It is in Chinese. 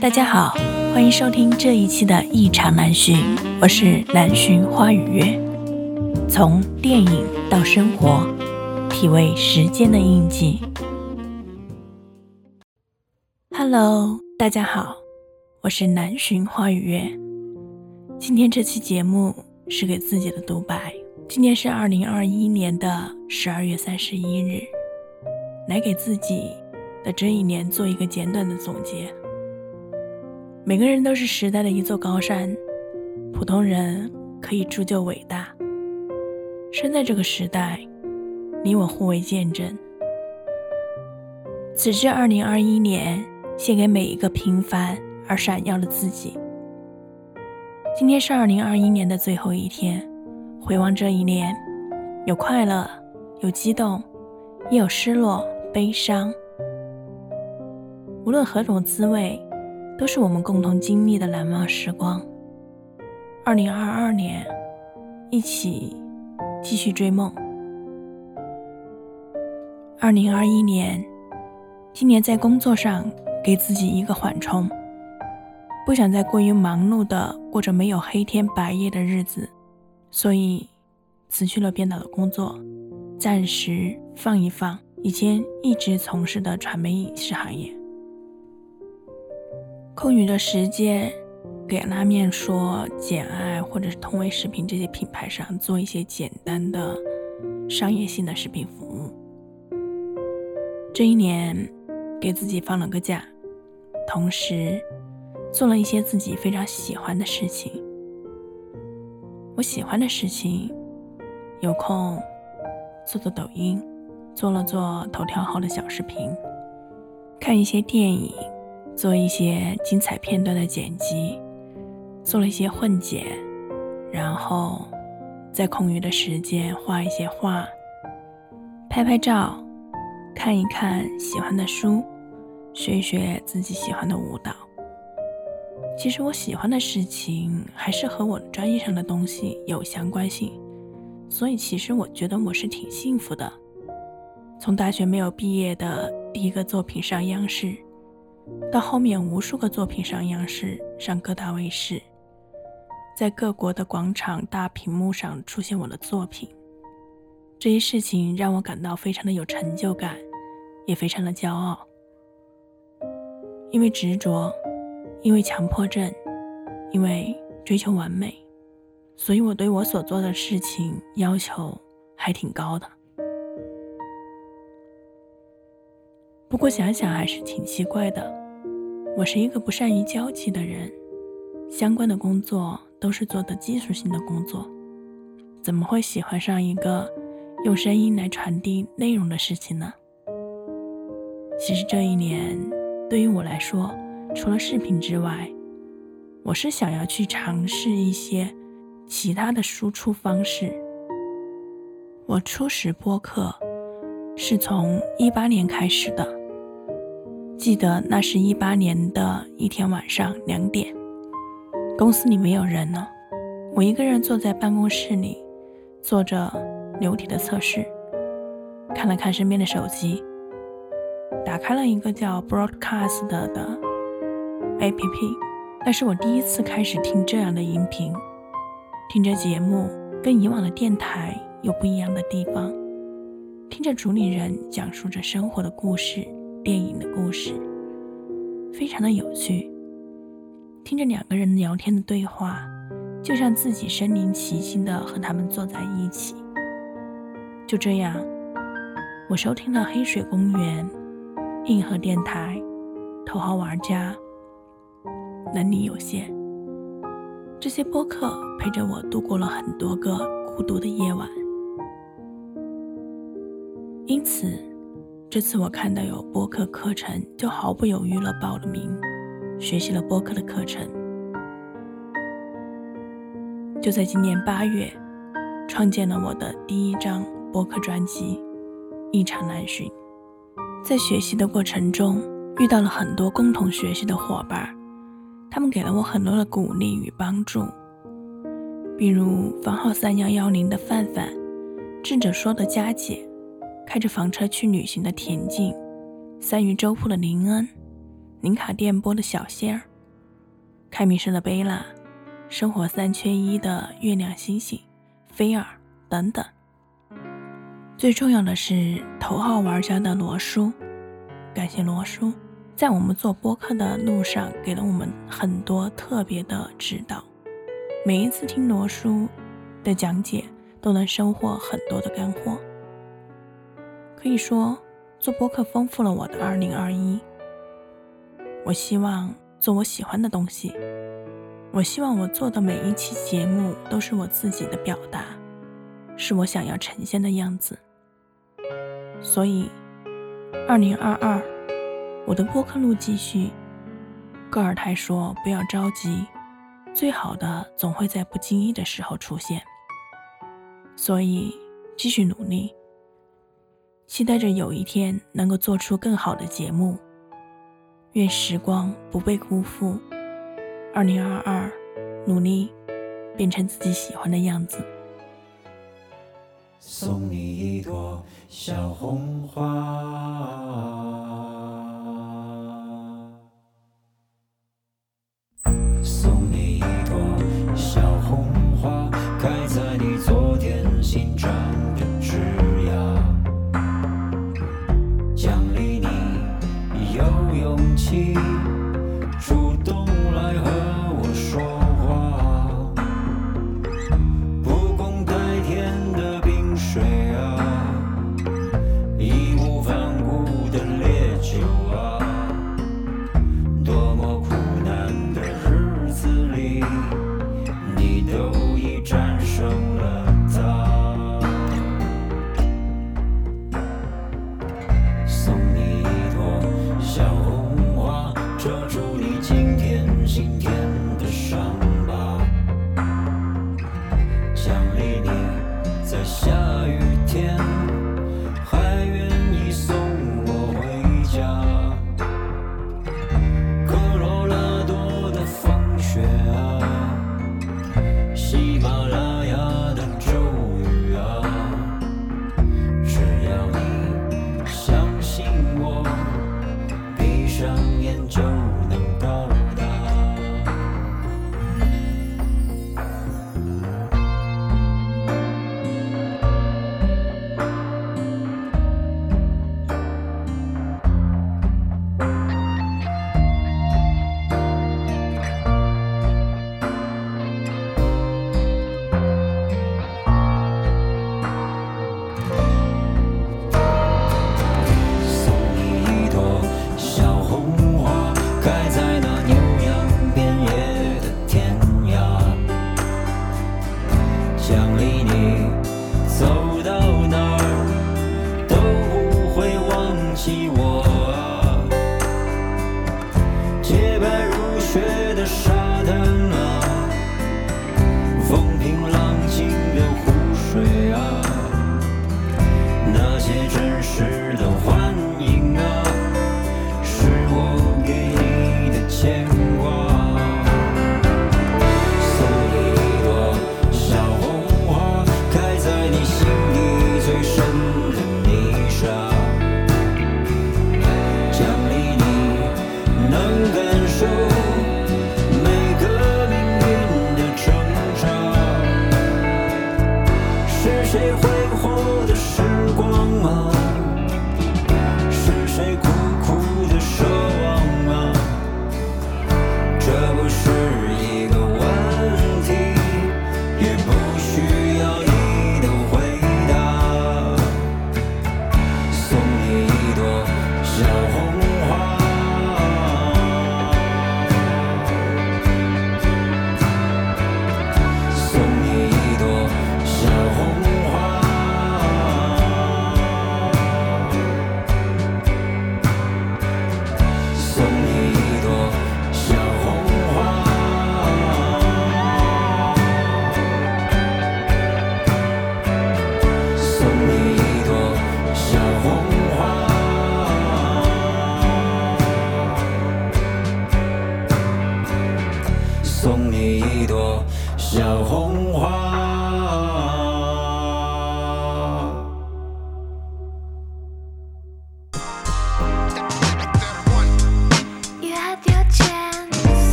大家好，欢迎收听这一期的《异常南巡》，我是南巡花雨月。从电影到生活，体味时间的印记。Hello，大家好，我是南巡花雨月。今天这期节目是给自己的独白。今天是二零二一年的十二月三十一日，来给自己的这一年做一个简短的总结。每个人都是时代的一座高山，普通人可以铸就伟大。生在这个时代，你我互为见证。此致二零二一年，献给每一个平凡而闪耀的自己。今天是二零二一年的最后一天。回望这一年，有快乐，有激动，也有失落、悲伤。无论何种滋味，都是我们共同经历的难忘时光。二零二二年，一起继续追梦。二零二一年，今年在工作上给自己一个缓冲，不想再过于忙碌的过着没有黑天白夜的日子。所以，辞去了编导的工作，暂时放一放以前一直从事的传媒影视行业。空余的时间，给拉面说、简爱或者是通威食品这些品牌上做一些简单的商业性的视频服务。这一年，给自己放了个假，同时做了一些自己非常喜欢的事情。我喜欢的事情，有空做做抖音，做了做头条号的小视频，看一些电影，做一些精彩片段的剪辑，做了一些混剪，然后在空余的时间画一些画，拍拍照，看一看喜欢的书，学一学自己喜欢的舞蹈。其实我喜欢的事情还是和我专业上的东西有相关性，所以其实我觉得我是挺幸福的。从大学没有毕业的第一个作品上央视，到后面无数个作品上央视、上各大卫视，在各国的广场大屏幕上出现我的作品，这些事情让我感到非常的有成就感，也非常的骄傲，因为执着。因为强迫症，因为追求完美，所以我对我所做的事情要求还挺高的。不过想想还是挺奇怪的，我是一个不善于交际的人，相关的工作都是做的技术性的工作，怎么会喜欢上一个用声音来传递内容的事情呢？其实这一年对于我来说。除了视频之外，我是想要去尝试一些其他的输出方式。我初始播客是从一八年开始的，记得那是一八年的一天晚上两点，公司里没有人了，我一个人坐在办公室里，做着流体的测试，看了看身边的手机，打开了一个叫 Broadcast 的。A P P，那是我第一次开始听这样的音频，听着节目跟以往的电台有不一样的地方，听着主理人讲述着生活的故事、电影的故事，非常的有趣。听着两个人聊天的对话，就像自己身临其境的和他们坐在一起。就这样，我收听了黑水公园、硬核电台、头号玩家。能力有限，这些播客陪着我度过了很多个孤独的夜晚。因此，这次我看到有播客课程，就毫不犹豫了报了名，学习了播客的课程。就在今年八月，创建了我的第一张播客专辑《异常难寻》。在学习的过程中，遇到了很多共同学习的伙伴。他们给了我很多的鼓励与帮助，比如房号三幺幺零的范范，智者说的佳姐，开着房车去旅行的田静，三鱼粥铺的林恩，林卡电波的小仙儿，开明社的贝拉，生活三缺一的月亮星星，菲尔等等。最重要的是头号玩家的罗叔，感谢罗叔，在我们做播客的路上给了我们很多特别的指导。每一次听罗叔的讲解，都能收获很多的干货。可以说，做播客丰富了我的2021。我希望做我喜欢的东西，我希望我做的每一期节目都是我自己的表达，是我想要呈现的样子。所以，2022，我的播客路继续。戈尔泰说：“不要着急，最好的总会在不经意的时候出现。”所以，继续努力。期待着有一天能够做出更好的节目。愿时光不被辜负。二零二二，努力变成自己喜欢的样子。送你一朵小红花。you